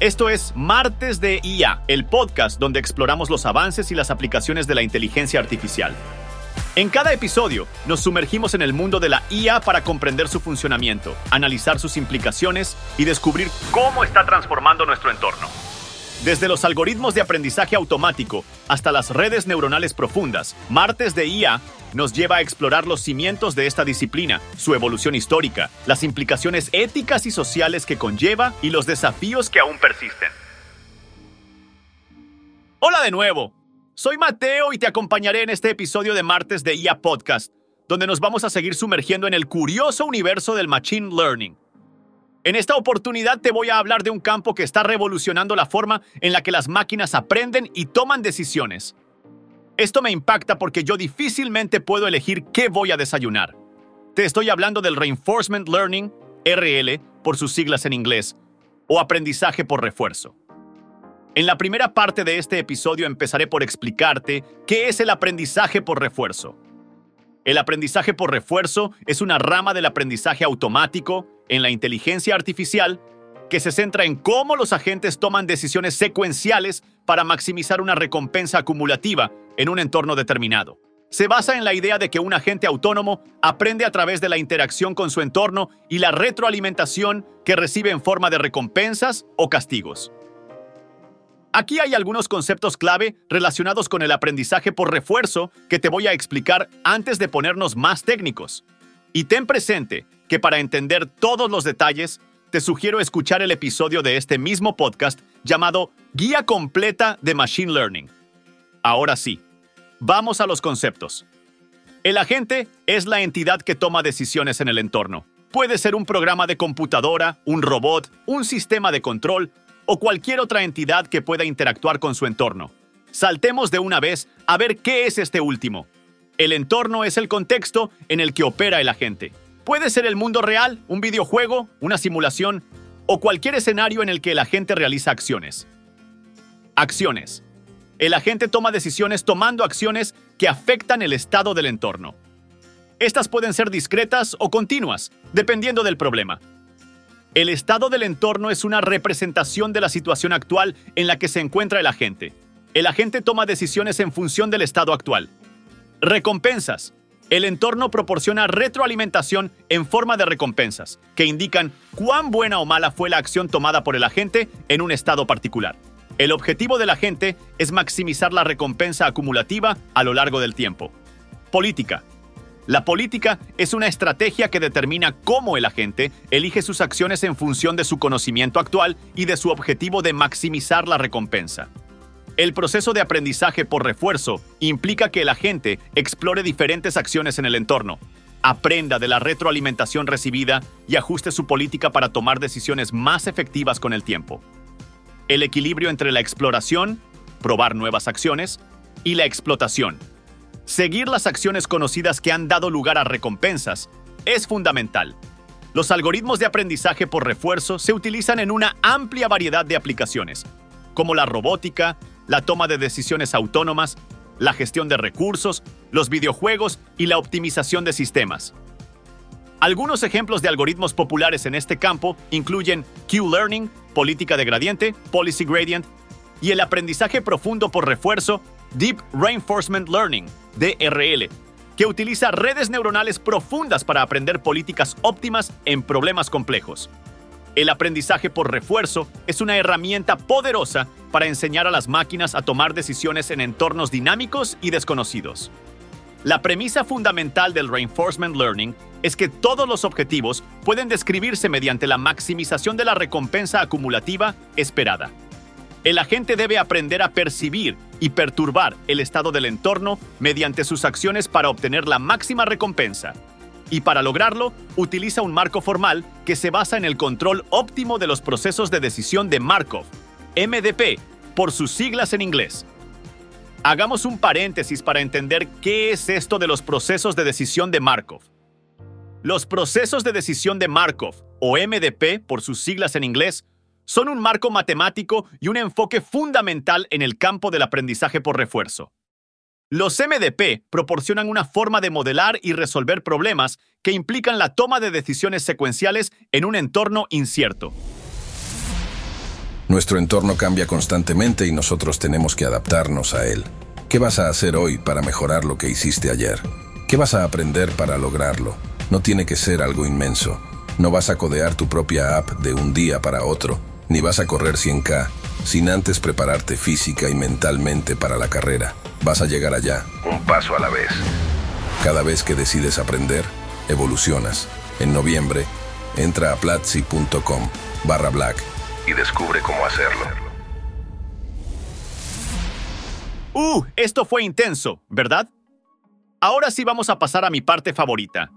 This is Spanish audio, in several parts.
Esto es Martes de IA, el podcast donde exploramos los avances y las aplicaciones de la inteligencia artificial. En cada episodio nos sumergimos en el mundo de la IA para comprender su funcionamiento, analizar sus implicaciones y descubrir cómo está transformando nuestro entorno. Desde los algoritmos de aprendizaje automático hasta las redes neuronales profundas, Martes de IA nos lleva a explorar los cimientos de esta disciplina, su evolución histórica, las implicaciones éticas y sociales que conlleva y los desafíos que aún persisten. Hola de nuevo, soy Mateo y te acompañaré en este episodio de Martes de IA Podcast, donde nos vamos a seguir sumergiendo en el curioso universo del Machine Learning. En esta oportunidad te voy a hablar de un campo que está revolucionando la forma en la que las máquinas aprenden y toman decisiones. Esto me impacta porque yo difícilmente puedo elegir qué voy a desayunar. Te estoy hablando del Reinforcement Learning, RL, por sus siglas en inglés, o aprendizaje por refuerzo. En la primera parte de este episodio empezaré por explicarte qué es el aprendizaje por refuerzo. El aprendizaje por refuerzo es una rama del aprendizaje automático en la inteligencia artificial que se centra en cómo los agentes toman decisiones secuenciales para maximizar una recompensa acumulativa en un entorno determinado. Se basa en la idea de que un agente autónomo aprende a través de la interacción con su entorno y la retroalimentación que recibe en forma de recompensas o castigos. Aquí hay algunos conceptos clave relacionados con el aprendizaje por refuerzo que te voy a explicar antes de ponernos más técnicos. Y ten presente que para entender todos los detalles, te sugiero escuchar el episodio de este mismo podcast llamado Guía completa de Machine Learning. Ahora sí, vamos a los conceptos. El agente es la entidad que toma decisiones en el entorno. Puede ser un programa de computadora, un robot, un sistema de control o cualquier otra entidad que pueda interactuar con su entorno. Saltemos de una vez a ver qué es este último. El entorno es el contexto en el que opera el agente. Puede ser el mundo real, un videojuego, una simulación o cualquier escenario en el que el agente realiza acciones. Acciones. El agente toma decisiones tomando acciones que afectan el estado del entorno. Estas pueden ser discretas o continuas, dependiendo del problema. El estado del entorno es una representación de la situación actual en la que se encuentra el agente. El agente toma decisiones en función del estado actual. Recompensas. El entorno proporciona retroalimentación en forma de recompensas, que indican cuán buena o mala fue la acción tomada por el agente en un estado particular. El objetivo del agente es maximizar la recompensa acumulativa a lo largo del tiempo. Política. La política es una estrategia que determina cómo el agente elige sus acciones en función de su conocimiento actual y de su objetivo de maximizar la recompensa. El proceso de aprendizaje por refuerzo implica que el agente explore diferentes acciones en el entorno, aprenda de la retroalimentación recibida y ajuste su política para tomar decisiones más efectivas con el tiempo. El equilibrio entre la exploración, probar nuevas acciones, y la explotación. Seguir las acciones conocidas que han dado lugar a recompensas es fundamental. Los algoritmos de aprendizaje por refuerzo se utilizan en una amplia variedad de aplicaciones, como la robótica, la toma de decisiones autónomas, la gestión de recursos, los videojuegos y la optimización de sistemas. Algunos ejemplos de algoritmos populares en este campo incluyen Q-Learning, política de gradiente, Policy Gradient, y el aprendizaje profundo por refuerzo, Deep Reinforcement Learning, DRL, que utiliza redes neuronales profundas para aprender políticas óptimas en problemas complejos. El aprendizaje por refuerzo es una herramienta poderosa para enseñar a las máquinas a tomar decisiones en entornos dinámicos y desconocidos. La premisa fundamental del Reinforcement Learning es que todos los objetivos pueden describirse mediante la maximización de la recompensa acumulativa esperada. El agente debe aprender a percibir y perturbar el estado del entorno mediante sus acciones para obtener la máxima recompensa, y para lograrlo utiliza un marco formal que se basa en el control óptimo de los procesos de decisión de Markov, MDP, por sus siglas en inglés. Hagamos un paréntesis para entender qué es esto de los procesos de decisión de Markov. Los procesos de decisión de Markov, o MDP por sus siglas en inglés, son un marco matemático y un enfoque fundamental en el campo del aprendizaje por refuerzo. Los MDP proporcionan una forma de modelar y resolver problemas que implican la toma de decisiones secuenciales en un entorno incierto. Nuestro entorno cambia constantemente y nosotros tenemos que adaptarnos a él. ¿Qué vas a hacer hoy para mejorar lo que hiciste ayer? ¿Qué vas a aprender para lograrlo? No tiene que ser algo inmenso. No vas a codear tu propia app de un día para otro, ni vas a correr 100K sin antes prepararte física y mentalmente para la carrera. Vas a llegar allá, un paso a la vez. Cada vez que decides aprender, evolucionas. En noviembre, entra a platzi.com barra black y descubre cómo hacerlo. Uh, esto fue intenso, ¿verdad? Ahora sí vamos a pasar a mi parte favorita.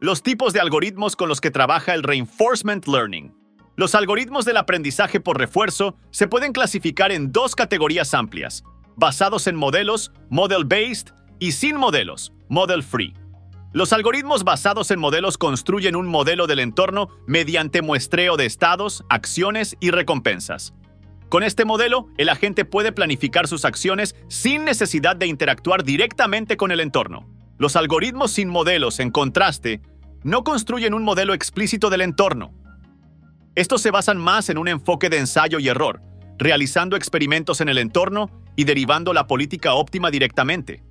Los tipos de algoritmos con los que trabaja el reinforcement learning. Los algoritmos del aprendizaje por refuerzo se pueden clasificar en dos categorías amplias, basados en modelos, model-based, y sin modelos, model-free. Los algoritmos basados en modelos construyen un modelo del entorno mediante muestreo de estados, acciones y recompensas. Con este modelo, el agente puede planificar sus acciones sin necesidad de interactuar directamente con el entorno. Los algoritmos sin modelos, en contraste, no construyen un modelo explícito del entorno. Estos se basan más en un enfoque de ensayo y error, realizando experimentos en el entorno y derivando la política óptima directamente.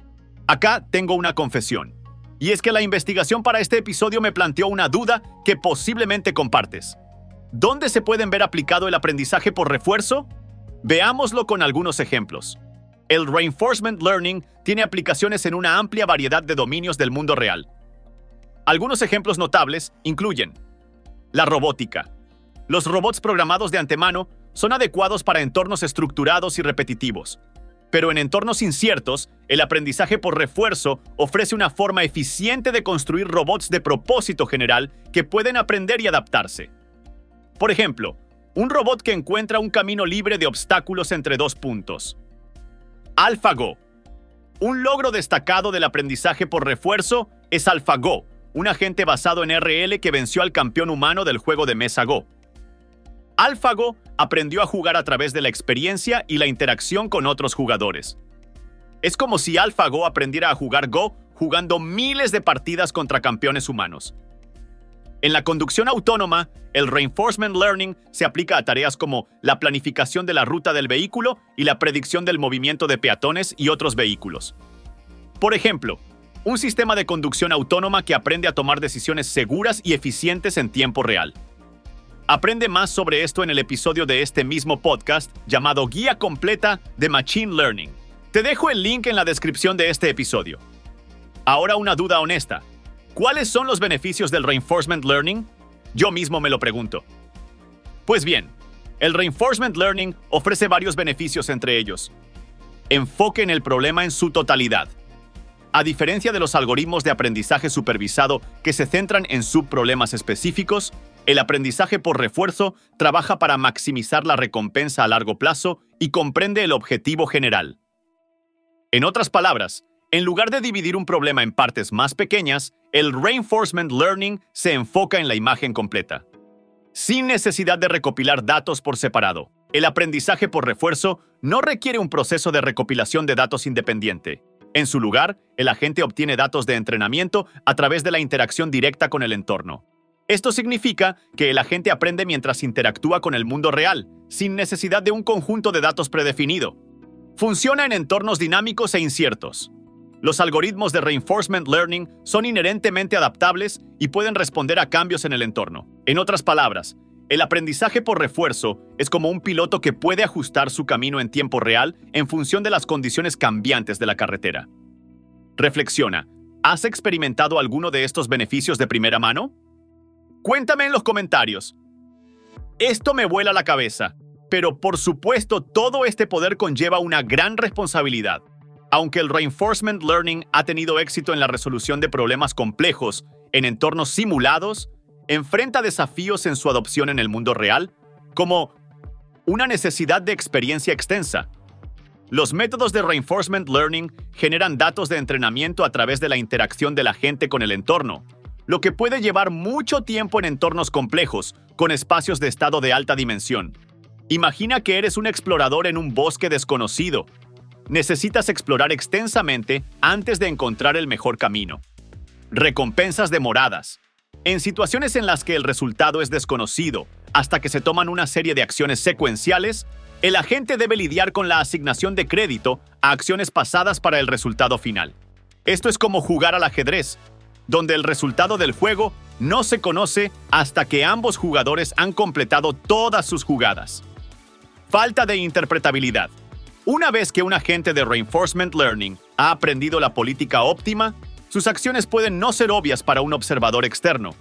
Acá tengo una confesión. Y es que la investigación para este episodio me planteó una duda que posiblemente compartes. ¿Dónde se pueden ver aplicado el aprendizaje por refuerzo? Veámoslo con algunos ejemplos. El reinforcement learning tiene aplicaciones en una amplia variedad de dominios del mundo real. Algunos ejemplos notables incluyen la robótica. Los robots programados de antemano son adecuados para entornos estructurados y repetitivos, pero en entornos inciertos, el aprendizaje por refuerzo ofrece una forma eficiente de construir robots de propósito general que pueden aprender y adaptarse. Por ejemplo, un robot que encuentra un camino libre de obstáculos entre dos puntos. AlphaGo. Un logro destacado del aprendizaje por refuerzo es AlphaGo, un agente basado en RL que venció al campeón humano del juego de mesa Go. AlphaGo aprendió a jugar a través de la experiencia y la interacción con otros jugadores. Es como si AlphaGo aprendiera a jugar Go jugando miles de partidas contra campeones humanos. En la conducción autónoma, el reinforcement learning se aplica a tareas como la planificación de la ruta del vehículo y la predicción del movimiento de peatones y otros vehículos. Por ejemplo, un sistema de conducción autónoma que aprende a tomar decisiones seguras y eficientes en tiempo real. Aprende más sobre esto en el episodio de este mismo podcast llamado Guía Completa de Machine Learning. Te dejo el link en la descripción de este episodio. Ahora una duda honesta. ¿Cuáles son los beneficios del reinforcement learning? Yo mismo me lo pregunto. Pues bien, el reinforcement learning ofrece varios beneficios entre ellos. Enfoque en el problema en su totalidad. A diferencia de los algoritmos de aprendizaje supervisado que se centran en subproblemas específicos, el aprendizaje por refuerzo trabaja para maximizar la recompensa a largo plazo y comprende el objetivo general. En otras palabras, en lugar de dividir un problema en partes más pequeñas, el reinforcement learning se enfoca en la imagen completa. Sin necesidad de recopilar datos por separado, el aprendizaje por refuerzo no requiere un proceso de recopilación de datos independiente. En su lugar, el agente obtiene datos de entrenamiento a través de la interacción directa con el entorno. Esto significa que el agente aprende mientras interactúa con el mundo real, sin necesidad de un conjunto de datos predefinido. Funciona en entornos dinámicos e inciertos. Los algoritmos de reinforcement learning son inherentemente adaptables y pueden responder a cambios en el entorno. En otras palabras, el aprendizaje por refuerzo es como un piloto que puede ajustar su camino en tiempo real en función de las condiciones cambiantes de la carretera. Reflexiona, ¿has experimentado alguno de estos beneficios de primera mano? Cuéntame en los comentarios. Esto me vuela la cabeza, pero por supuesto todo este poder conlleva una gran responsabilidad. Aunque el reinforcement learning ha tenido éxito en la resolución de problemas complejos en entornos simulados, enfrenta desafíos en su adopción en el mundo real, como una necesidad de experiencia extensa. Los métodos de reinforcement learning generan datos de entrenamiento a través de la interacción de la gente con el entorno, lo que puede llevar mucho tiempo en entornos complejos, con espacios de estado de alta dimensión. Imagina que eres un explorador en un bosque desconocido. Necesitas explorar extensamente antes de encontrar el mejor camino. Recompensas demoradas. En situaciones en las que el resultado es desconocido, hasta que se toman una serie de acciones secuenciales, el agente debe lidiar con la asignación de crédito a acciones pasadas para el resultado final. Esto es como jugar al ajedrez, donde el resultado del juego no se conoce hasta que ambos jugadores han completado todas sus jugadas. Falta de interpretabilidad. Una vez que un agente de Reinforcement Learning ha aprendido la política óptima, sus acciones pueden no ser obvias para un observador externo,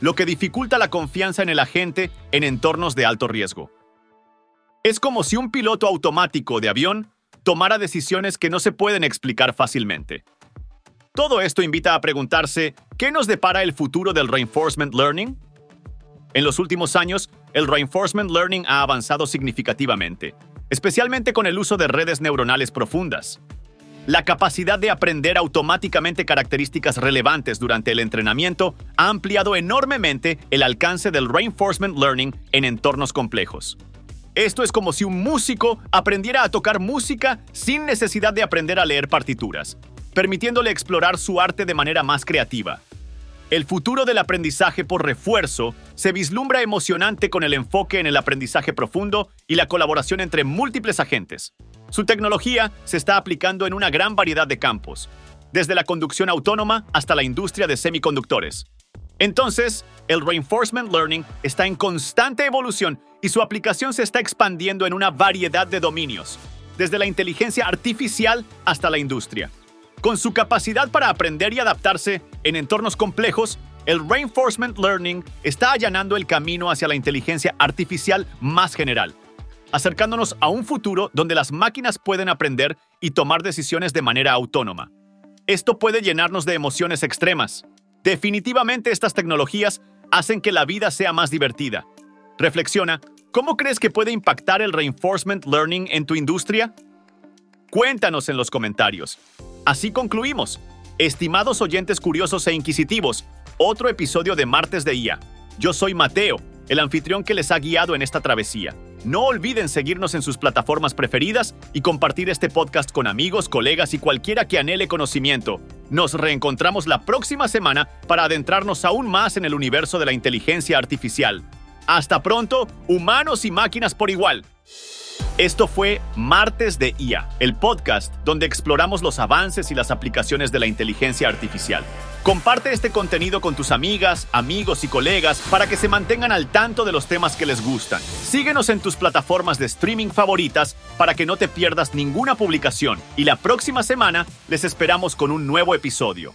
lo que dificulta la confianza en el agente en entornos de alto riesgo. Es como si un piloto automático de avión tomara decisiones que no se pueden explicar fácilmente. Todo esto invita a preguntarse, ¿qué nos depara el futuro del Reinforcement Learning? En los últimos años, el Reinforcement Learning ha avanzado significativamente, especialmente con el uso de redes neuronales profundas. La capacidad de aprender automáticamente características relevantes durante el entrenamiento ha ampliado enormemente el alcance del Reinforcement Learning en entornos complejos. Esto es como si un músico aprendiera a tocar música sin necesidad de aprender a leer partituras permitiéndole explorar su arte de manera más creativa. El futuro del aprendizaje por refuerzo se vislumbra emocionante con el enfoque en el aprendizaje profundo y la colaboración entre múltiples agentes. Su tecnología se está aplicando en una gran variedad de campos, desde la conducción autónoma hasta la industria de semiconductores. Entonces, el Reinforcement Learning está en constante evolución y su aplicación se está expandiendo en una variedad de dominios, desde la inteligencia artificial hasta la industria. Con su capacidad para aprender y adaptarse en entornos complejos, el Reinforcement Learning está allanando el camino hacia la inteligencia artificial más general, acercándonos a un futuro donde las máquinas pueden aprender y tomar decisiones de manera autónoma. Esto puede llenarnos de emociones extremas. Definitivamente estas tecnologías hacen que la vida sea más divertida. Reflexiona, ¿cómo crees que puede impactar el Reinforcement Learning en tu industria? Cuéntanos en los comentarios. Así concluimos. Estimados oyentes curiosos e inquisitivos, otro episodio de Martes de IA. Yo soy Mateo, el anfitrión que les ha guiado en esta travesía. No olviden seguirnos en sus plataformas preferidas y compartir este podcast con amigos, colegas y cualquiera que anhele conocimiento. Nos reencontramos la próxima semana para adentrarnos aún más en el universo de la inteligencia artificial. Hasta pronto, humanos y máquinas por igual. Esto fue Martes de IA, el podcast donde exploramos los avances y las aplicaciones de la inteligencia artificial. Comparte este contenido con tus amigas, amigos y colegas para que se mantengan al tanto de los temas que les gustan. Síguenos en tus plataformas de streaming favoritas para que no te pierdas ninguna publicación y la próxima semana les esperamos con un nuevo episodio.